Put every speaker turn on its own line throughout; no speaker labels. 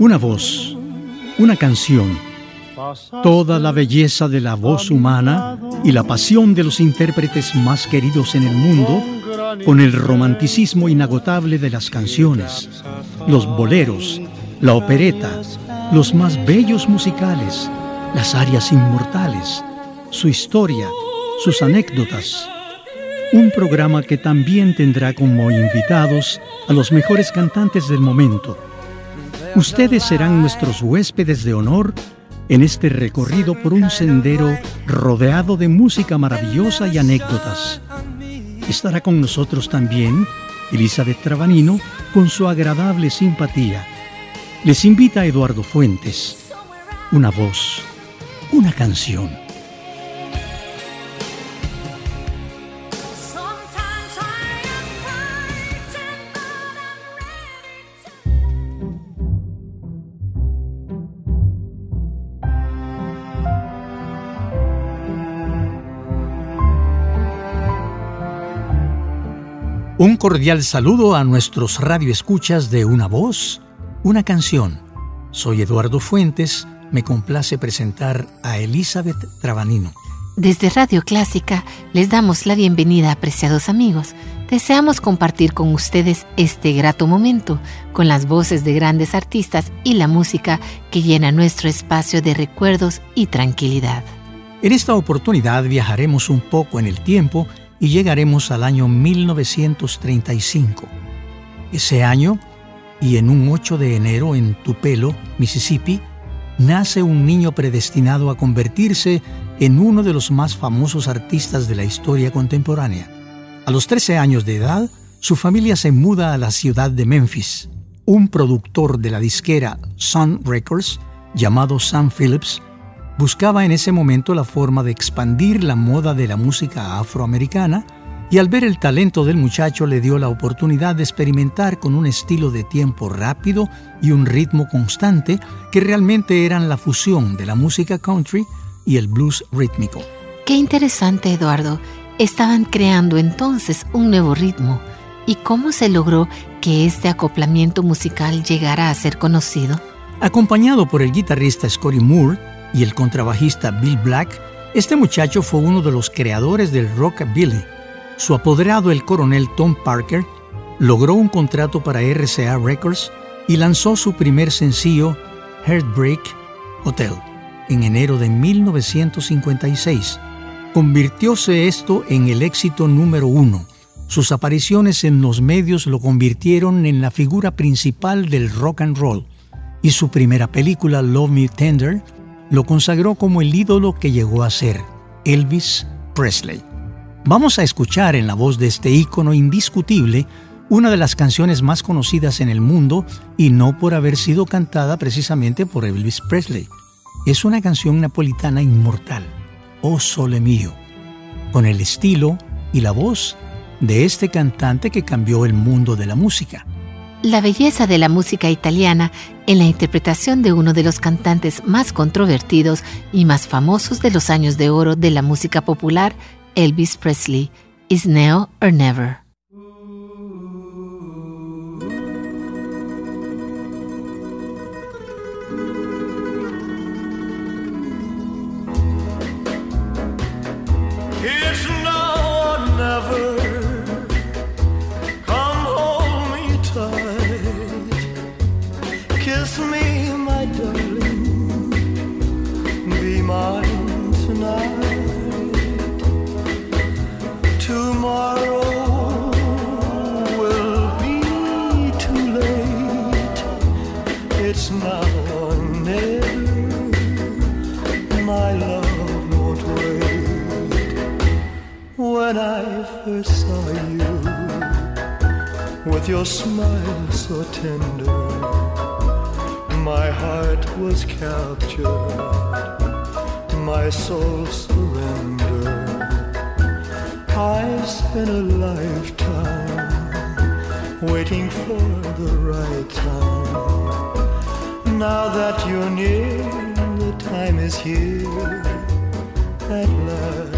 Una voz, una canción, toda la belleza de la voz humana y la pasión de los intérpretes más queridos en el mundo, con el romanticismo inagotable de las canciones, los boleros, la opereta, los más bellos musicales, las arias inmortales, su historia, sus anécdotas. Un programa que también tendrá como invitados a los mejores cantantes del momento Ustedes serán nuestros huéspedes de honor en este recorrido por un sendero rodeado de música maravillosa y anécdotas. Estará con nosotros también Elizabeth Trabanino con su agradable simpatía. Les invita a Eduardo Fuentes. Una voz, una canción. Un cordial saludo a nuestros radioescuchas de Una Voz, una canción. Soy Eduardo Fuentes, me complace presentar a Elizabeth Trabanino.
Desde Radio Clásica les damos la bienvenida, apreciados amigos. Deseamos compartir con ustedes este grato momento con las voces de grandes artistas y la música que llena nuestro espacio de recuerdos y tranquilidad.
En esta oportunidad viajaremos un poco en el tiempo y llegaremos al año 1935. Ese año, y en un 8 de enero en Tupelo, Mississippi, nace un niño predestinado a convertirse en uno de los más famosos artistas de la historia contemporánea. A los 13 años de edad, su familia se muda a la ciudad de Memphis. Un productor de la disquera Sun Records, llamado Sam Phillips, buscaba en ese momento la forma de expandir la moda de la música afroamericana y al ver el talento del muchacho le dio la oportunidad de experimentar con un estilo de tiempo rápido y un ritmo constante que realmente eran la fusión de la música country y el blues rítmico.
Qué interesante, Eduardo. Estaban creando entonces un nuevo ritmo. ¿Y cómo se logró que este acoplamiento musical llegara a ser conocido?
Acompañado por el guitarrista Scotty Moore, y el contrabajista Bill Black, este muchacho fue uno de los creadores del rockabilly. Su apoderado, el coronel Tom Parker, logró un contrato para RCA Records y lanzó su primer sencillo, Heartbreak Hotel, en enero de 1956. Convirtióse esto en el éxito número uno. Sus apariciones en los medios lo convirtieron en la figura principal del rock and roll y su primera película, Love Me Tender, lo consagró como el ídolo que llegó a ser, Elvis Presley. Vamos a escuchar en la voz de este ícono indiscutible una de las canciones más conocidas en el mundo y no por haber sido cantada precisamente por Elvis Presley. Es una canción napolitana inmortal, Oh Sole Mío, con el estilo y la voz de este cantante que cambió el mundo de la música
la belleza de la música italiana en la interpretación de uno de los cantantes más controvertidos y más famosos de los años de oro de la música popular, Elvis Presley, Is Now or Never. me, my darling. Be mine tonight.
Tomorrow will be too late. It's now or never. My love won't wait. When I first saw you, with your smile so tender my heart was captured, my soul surrendered. I spent a lifetime waiting for the right time. Now that you're near, the time is here at last.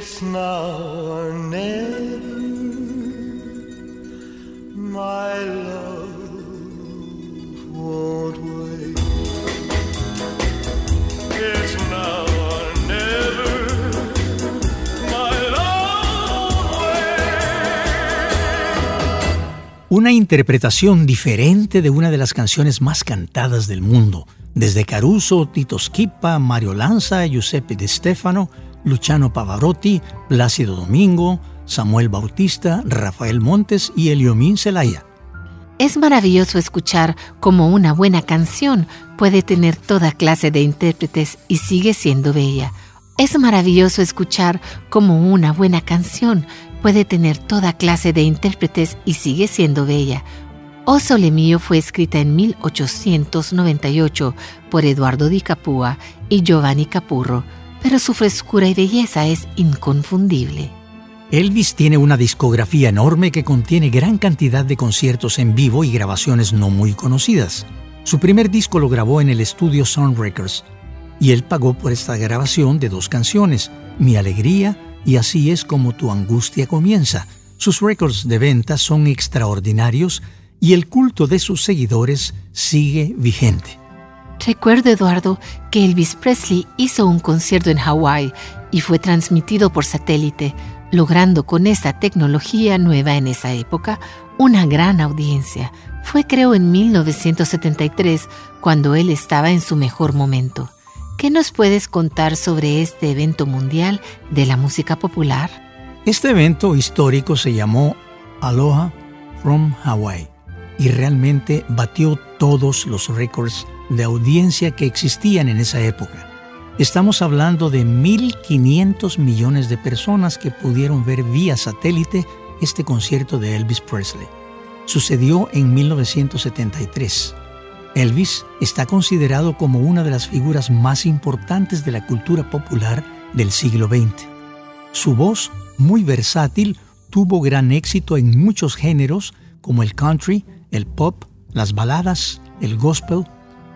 It's. My love. It's.
Una interpretación diferente de una de las canciones más cantadas del mundo, desde Caruso, Tito Schipa, Mario Lanza, Giuseppe De Stefano, Luciano Pavarotti, Plácido Domingo, Samuel Bautista, Rafael Montes y Eliomín Celaya.
Es maravilloso escuchar cómo una buena canción puede tener toda clase de intérpretes y sigue siendo bella. Es maravilloso escuchar cómo una buena canción puede tener toda clase de intérpretes y sigue siendo bella. O Sole Mio fue escrita en 1898 por Eduardo Di Capua y Giovanni Capurro, pero su frescura y belleza es inconfundible.
Elvis tiene una discografía enorme que contiene gran cantidad de conciertos en vivo y grabaciones no muy conocidas. Su primer disco lo grabó en el estudio Sound Records y él pagó por esta grabación de dos canciones, Mi Alegría y Así es como tu angustia comienza. Sus récords de venta son extraordinarios y el culto de sus seguidores sigue vigente.
Recuerdo, Eduardo, que Elvis Presley hizo un concierto en Hawái y fue transmitido por satélite, logrando con esta tecnología nueva en esa época una gran audiencia. Fue creo en 1973 cuando él estaba en su mejor momento. ¿Qué nos puedes contar sobre este evento mundial de la música popular?
Este evento histórico se llamó Aloha from Hawaii y realmente batió todos los récords de audiencia que existían en esa época. Estamos hablando de 1.500 millones de personas que pudieron ver vía satélite este concierto de Elvis Presley. Sucedió en 1973. Elvis está considerado como una de las figuras más importantes de la cultura popular del siglo XX. Su voz, muy versátil, tuvo gran éxito en muchos géneros como el country, el pop, las baladas, el gospel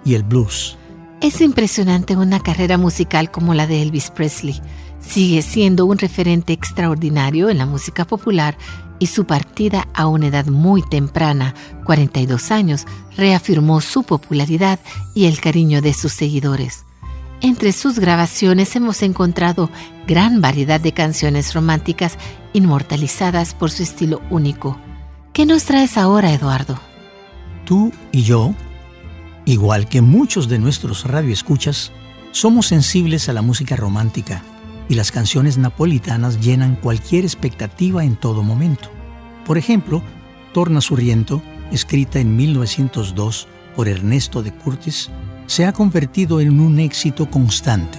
y el blues.
Es impresionante una carrera musical como la de Elvis Presley. Sigue siendo un referente extraordinario en la música popular y su partida a una edad muy temprana, 42 años, reafirmó su popularidad y el cariño de sus seguidores. Entre sus grabaciones hemos encontrado gran variedad de canciones románticas inmortalizadas por su estilo único. ¿Qué nos traes ahora, Eduardo?
Tú y yo, igual que muchos de nuestros radioescuchas, somos sensibles a la música romántica y las canciones napolitanas llenan cualquier expectativa en todo momento. Por ejemplo, Torna Surriento, escrita en 1902 por Ernesto de Curtis, se ha convertido en un éxito constante,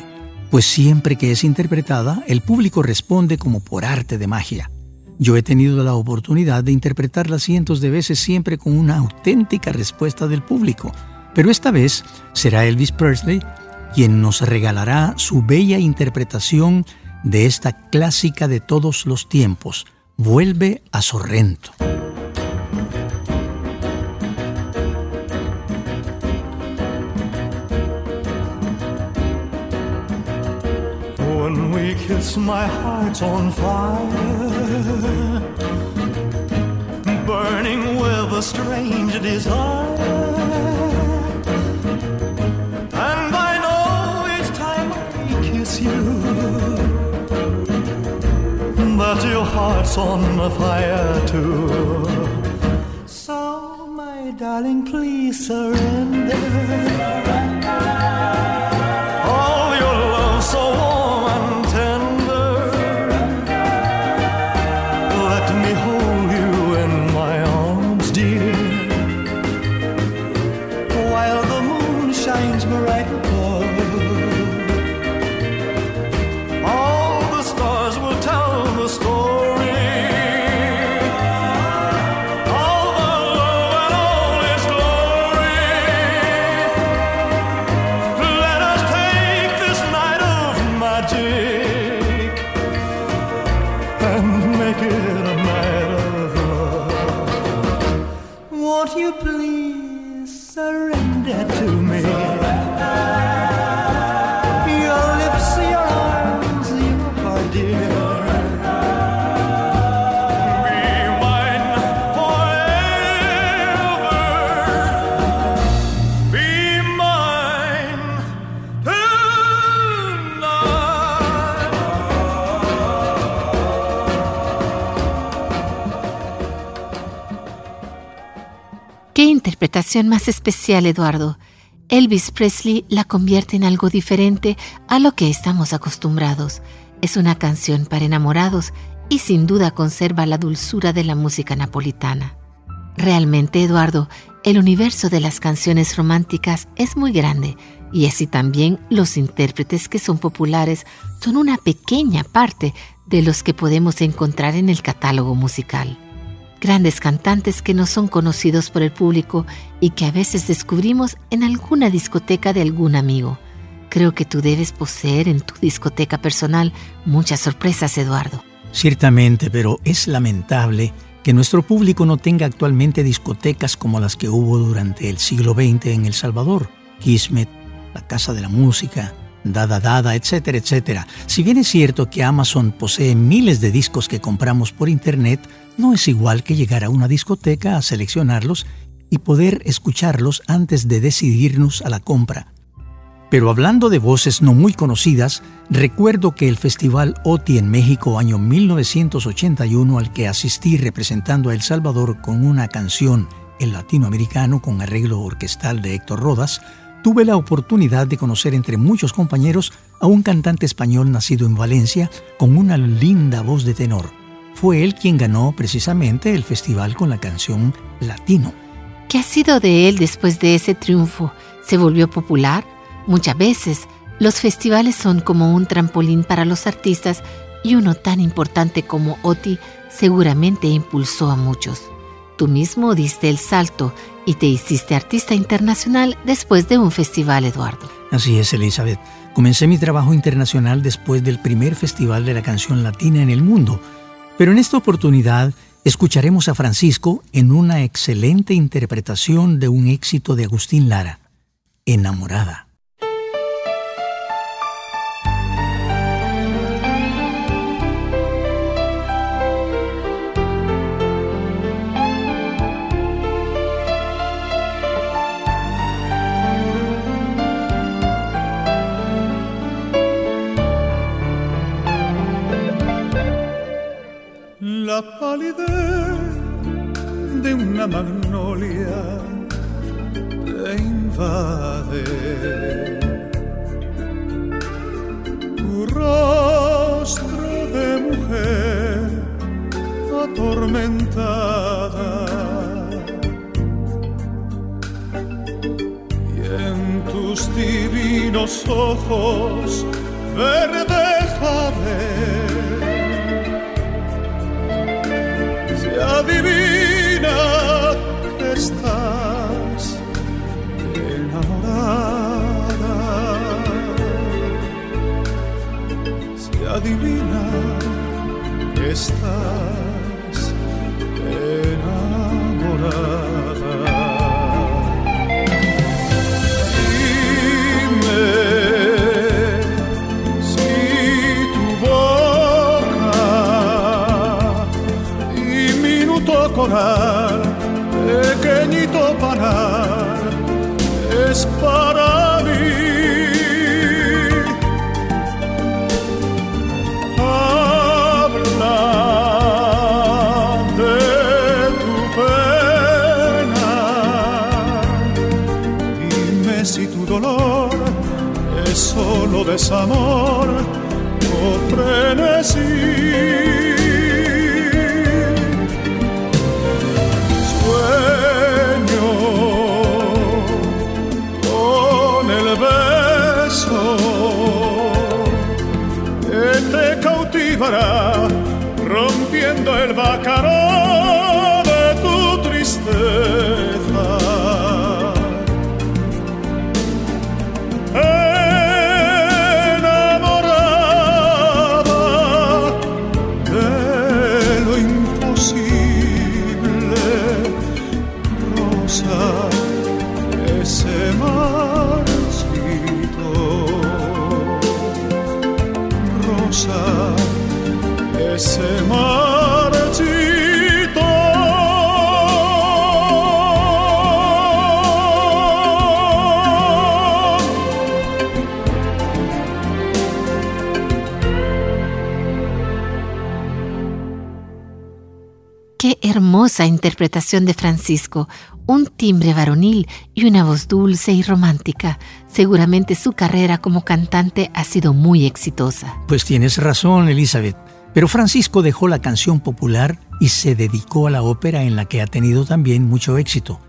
pues siempre que es interpretada, el público responde como por arte de magia. Yo he tenido la oportunidad de interpretarla cientos de veces siempre con una auténtica respuesta del público, pero esta vez será Elvis Presley quien nos regalará su bella interpretación de esta clásica de todos los tiempos, Vuelve a Sorrento.
A strange desire. That your heart's on fire too. So, my darling, please surrender. All your love so warm and
más especial, Eduardo. Elvis Presley la convierte en algo diferente a lo que estamos acostumbrados. Es una canción para enamorados y sin duda conserva la dulzura de la música napolitana. Realmente, Eduardo, el universo de las canciones románticas es muy grande y así también los intérpretes que son populares son una pequeña parte de los que podemos encontrar en el catálogo musical. Grandes cantantes que no son conocidos por el público y que a veces descubrimos en alguna discoteca de algún amigo. Creo que tú debes poseer en tu discoteca personal muchas sorpresas, Eduardo.
Ciertamente, pero es lamentable que nuestro público no tenga actualmente discotecas como las que hubo durante el siglo XX en El Salvador, Kismet, la Casa de la Música, Dada Dada, etcétera, etcétera. Si bien es cierto que Amazon posee miles de discos que compramos por Internet, no es igual que llegar a una discoteca a seleccionarlos y poder escucharlos antes de decidirnos a la compra. Pero hablando de voces no muy conocidas, recuerdo que el Festival OTI en México año 1981 al que asistí representando a El Salvador con una canción El Latinoamericano con arreglo orquestal de Héctor Rodas, tuve la oportunidad de conocer entre muchos compañeros a un cantante español nacido en Valencia con una linda voz de tenor. Fue él quien ganó precisamente el festival con la canción Latino.
¿Qué ha sido de él después de ese triunfo? ¿Se volvió popular? Muchas veces, los festivales son como un trampolín para los artistas y uno tan importante como Oti seguramente impulsó a muchos. Tú mismo diste el salto y te hiciste artista internacional después de un festival, Eduardo.
Así es, Elizabeth. Comencé mi trabajo internacional después del primer festival de la canción latina en el mundo. Pero en esta oportunidad escucharemos a Francisco en una excelente interpretación de un éxito de Agustín Lara, Enamorada.
Palidez
de una magnolia te invade. Tu rostro de mujer atormentada. Y en tus divinos ojos verde jade Se adivina que estás enamorada. Dime si tu boca diminuto coral, pequeñito desamor o frenesí.
Interpretación de Francisco, un timbre varonil y una voz dulce y romántica. Seguramente su carrera como cantante ha sido muy exitosa.
Pues tienes razón, Elizabeth. Pero Francisco dejó la canción popular y se dedicó a la ópera en la que ha tenido también mucho éxito.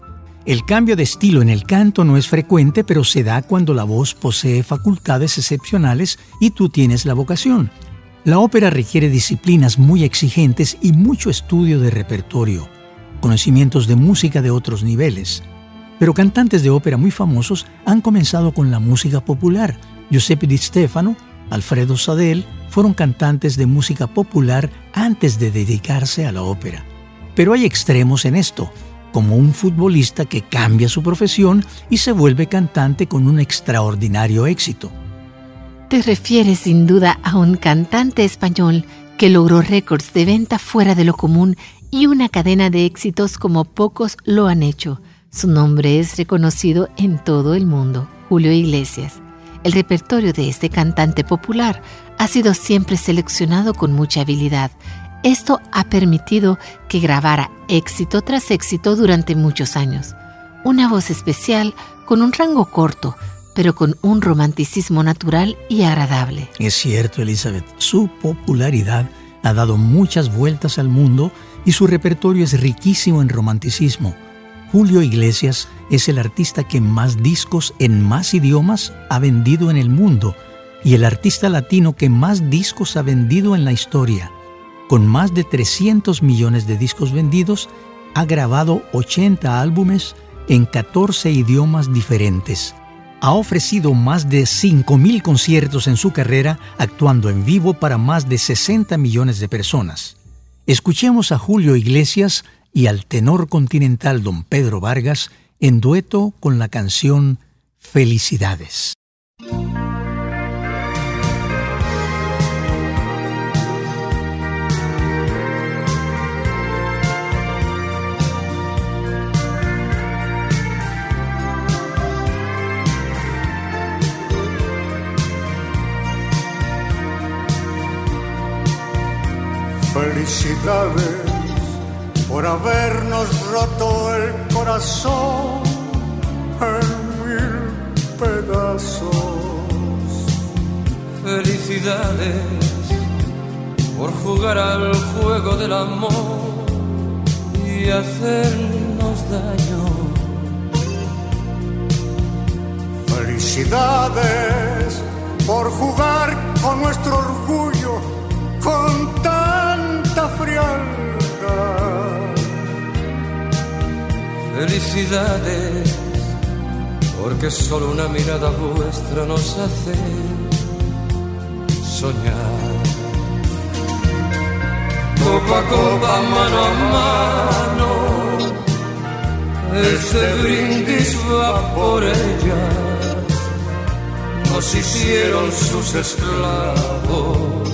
El cambio de estilo en el canto no es frecuente, pero se da cuando la voz posee facultades excepcionales y tú tienes la vocación. La ópera requiere disciplinas muy exigentes y mucho estudio de repertorio, conocimientos de música de otros niveles. Pero cantantes de ópera muy famosos han comenzado con la música popular. Giuseppe Di Stefano, Alfredo Sadel fueron cantantes de música popular antes de dedicarse a la ópera. Pero hay extremos en esto, como un futbolista que cambia su profesión y se vuelve cantante con un extraordinario éxito.
Te refieres sin duda a un cantante español que logró récords de venta fuera de lo común y una cadena de éxitos como pocos lo han hecho. Su nombre es reconocido en todo el mundo, Julio Iglesias. El repertorio de este cantante popular ha sido siempre seleccionado con mucha habilidad. Esto ha permitido que grabara éxito tras éxito durante muchos años. Una voz especial con un rango corto, pero con un romanticismo natural y agradable.
Es cierto, Elizabeth, su popularidad ha dado muchas vueltas al mundo y su repertorio es riquísimo en romanticismo. Julio Iglesias es el artista que más discos en más idiomas ha vendido en el mundo y el artista latino que más discos ha vendido en la historia. Con más de 300 millones de discos vendidos, ha grabado 80 álbumes en 14 idiomas diferentes ha ofrecido más de 5.000 conciertos en su carrera, actuando en vivo para más de 60 millones de personas. Escuchemos a Julio Iglesias y al tenor continental don Pedro Vargas en dueto con la canción Felicidades.
Felicidades
por habernos roto el corazón en mil pedazos.
Felicidades por jugar al juego del amor y hacernos daño.
Felicidades por jugar con nuestro orgullo con
Felicidades porque solo una mirada vuestra nos hace soñar. Copa a copa, mano a mano. Este brindis va por ellas, nos hicieron sus esclavos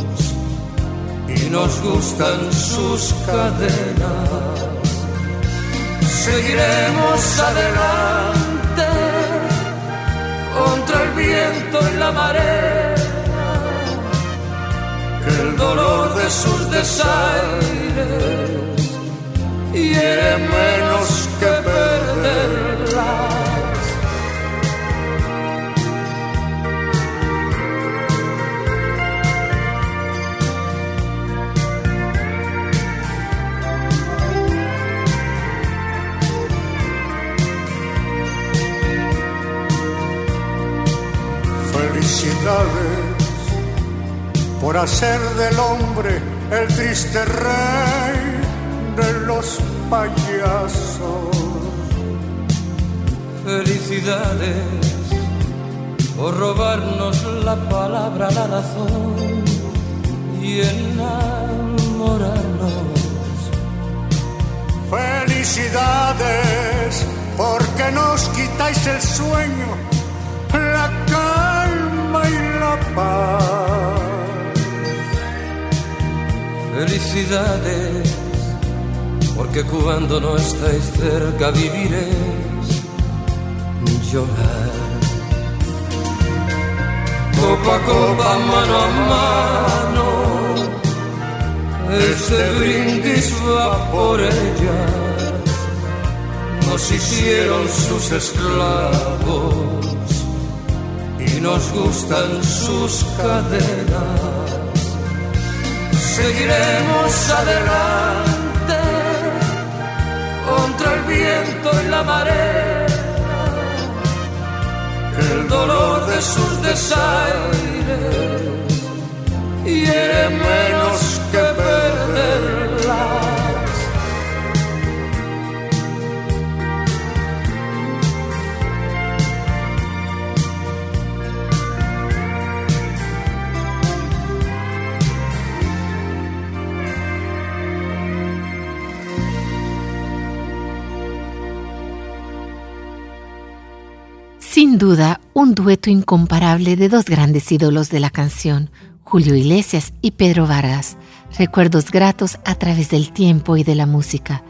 y nos gustan sus cadenas. Seguiremos adelante contra el viento y la marea el dolor de sus desaires hiere menos que perderlas.
Felicidades por hacer del hombre el triste rey de los payasos.
Felicidades por robarnos la palabra, la razón y enamorarnos.
Felicidades porque nos quitáis el sueño, paz.
Felicidades, porque cuando no estáis cerca viviréis llorar. Copa a copa, mano a mano, este brindis va por ellas. Nos hicieron sus esclavos nos gustan sus cadenas seguiremos adelante contra el viento y la marea. El dolor de sus desaires hiere menos que perderla.
Sin duda, un dueto incomparable de dos grandes ídolos de la canción, Julio Iglesias y Pedro Vargas, recuerdos gratos a través del tiempo y de la música.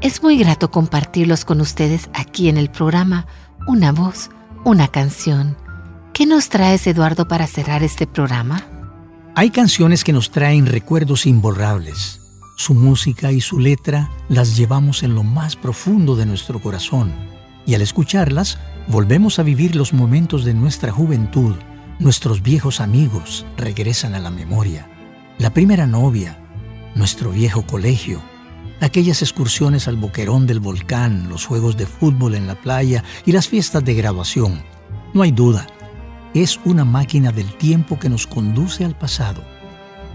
Es muy grato compartirlos con ustedes aquí en el programa Una voz, una canción. ¿Qué nos traes, Eduardo, para cerrar este programa?
Hay canciones que nos traen recuerdos imborrables. Su música y su letra las llevamos en lo más profundo de nuestro corazón y al escucharlas volvemos a vivir los momentos de nuestra juventud. Nuestros viejos amigos regresan a la memoria. La primera novia, nuestro viejo colegio, aquellas excursiones al boquerón del volcán, los juegos de fútbol en la playa y las fiestas de graduación. No hay duda, es una máquina del tiempo que nos conduce al pasado.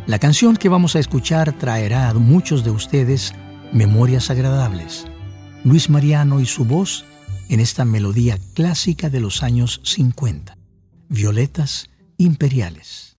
La canción que vamos a escuchar traerá a muchos de ustedes memorias agradables. Luis Mariano y su voz en esta melodía clásica de los años 50, Violetas Imperiales.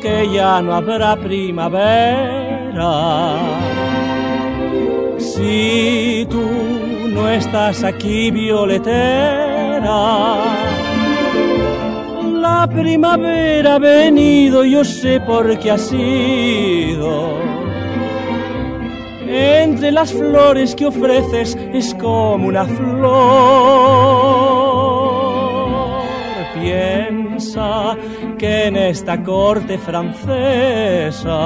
Que ya no habrá primavera. Si tú no estás aquí, violetera, La primavera ha venido, yo sé por qué ha sido. Entre las flores que ofreces es como una flor. Piensa que en esta corte francesa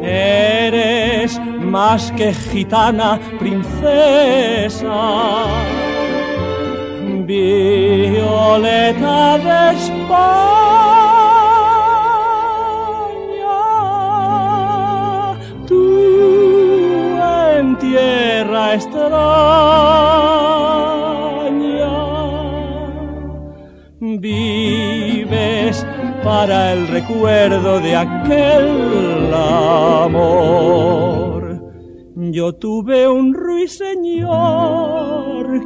eres más que gitana princesa. Violeta de España, tú en tierra extraña vives para el recuerdo de aquel amor. Yo tuve un ruiseñor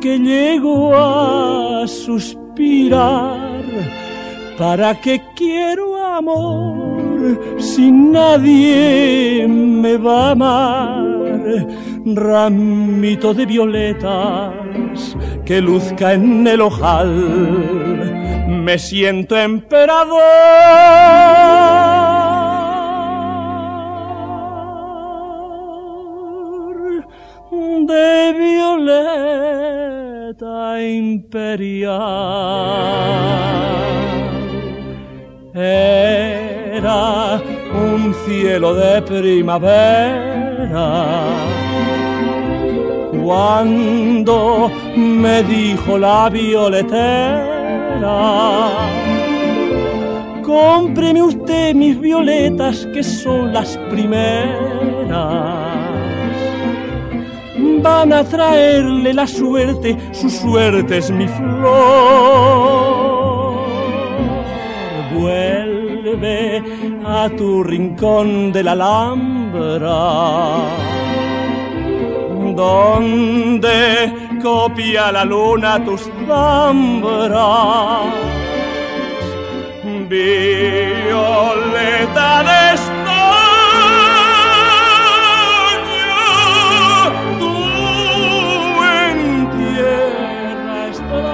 que llegó a suspirar. ¿Para qué quiero amor si nadie me va a amar? Ramito de violetas que luzca en el ojal. Me siento emperador de violeta imperial. Era un cielo de primavera cuando me dijo la violetera. Cómpreme usted mis violetas que son las primeras van a traerle la suerte, su suerte es mi flor. Vuelve a tu rincón de la Alhambra, donde copia la luna tus zambras. Violeta de España, tú en tierra extraña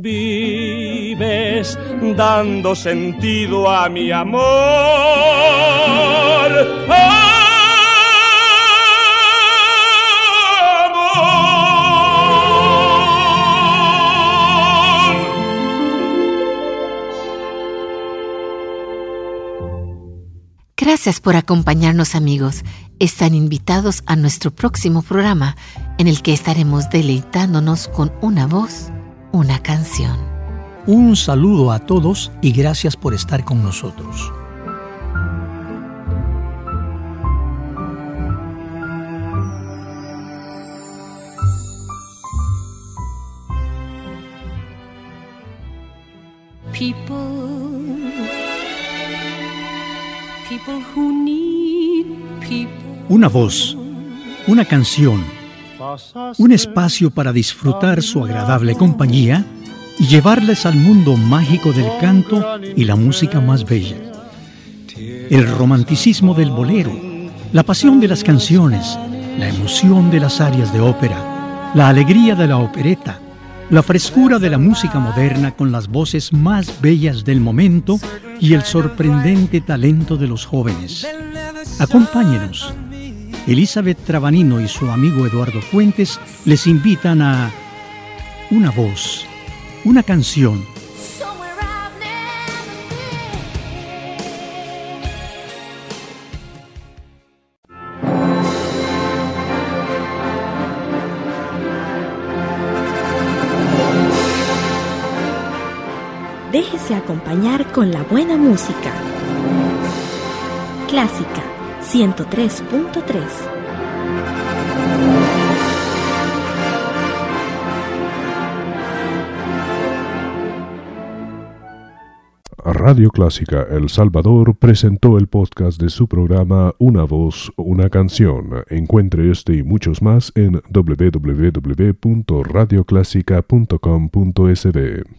vives dando sentido a mi amor. Amor.
Gracias por acompañarnos amigos. Están invitados a nuestro próximo programa en el que estaremos deleitándonos con una voz, una canción.
Un saludo a todos y gracias por estar con nosotros.
People,
Una voz, una canción, un espacio para disfrutar su agradable compañía y llevarles al mundo mágico del canto y la música más bella. El romanticismo del bolero, la pasión de las canciones, la emoción de las arias de ópera, la alegría de la opereta, la frescura de la música moderna con las voces más bellas del momento y el sorprendente talento de los jóvenes. Acompáñenos. Elizabeth Trabanino y su amigo Eduardo Fuentes les invitan a Una voz, una canción.
Déjese acompañar con la buena música. Clásica 103.3
Radio Clásica El Salvador presentó el podcast de su programa Una voz, una canción. Encuentre este y muchos más en www.radioclásica.com.sb.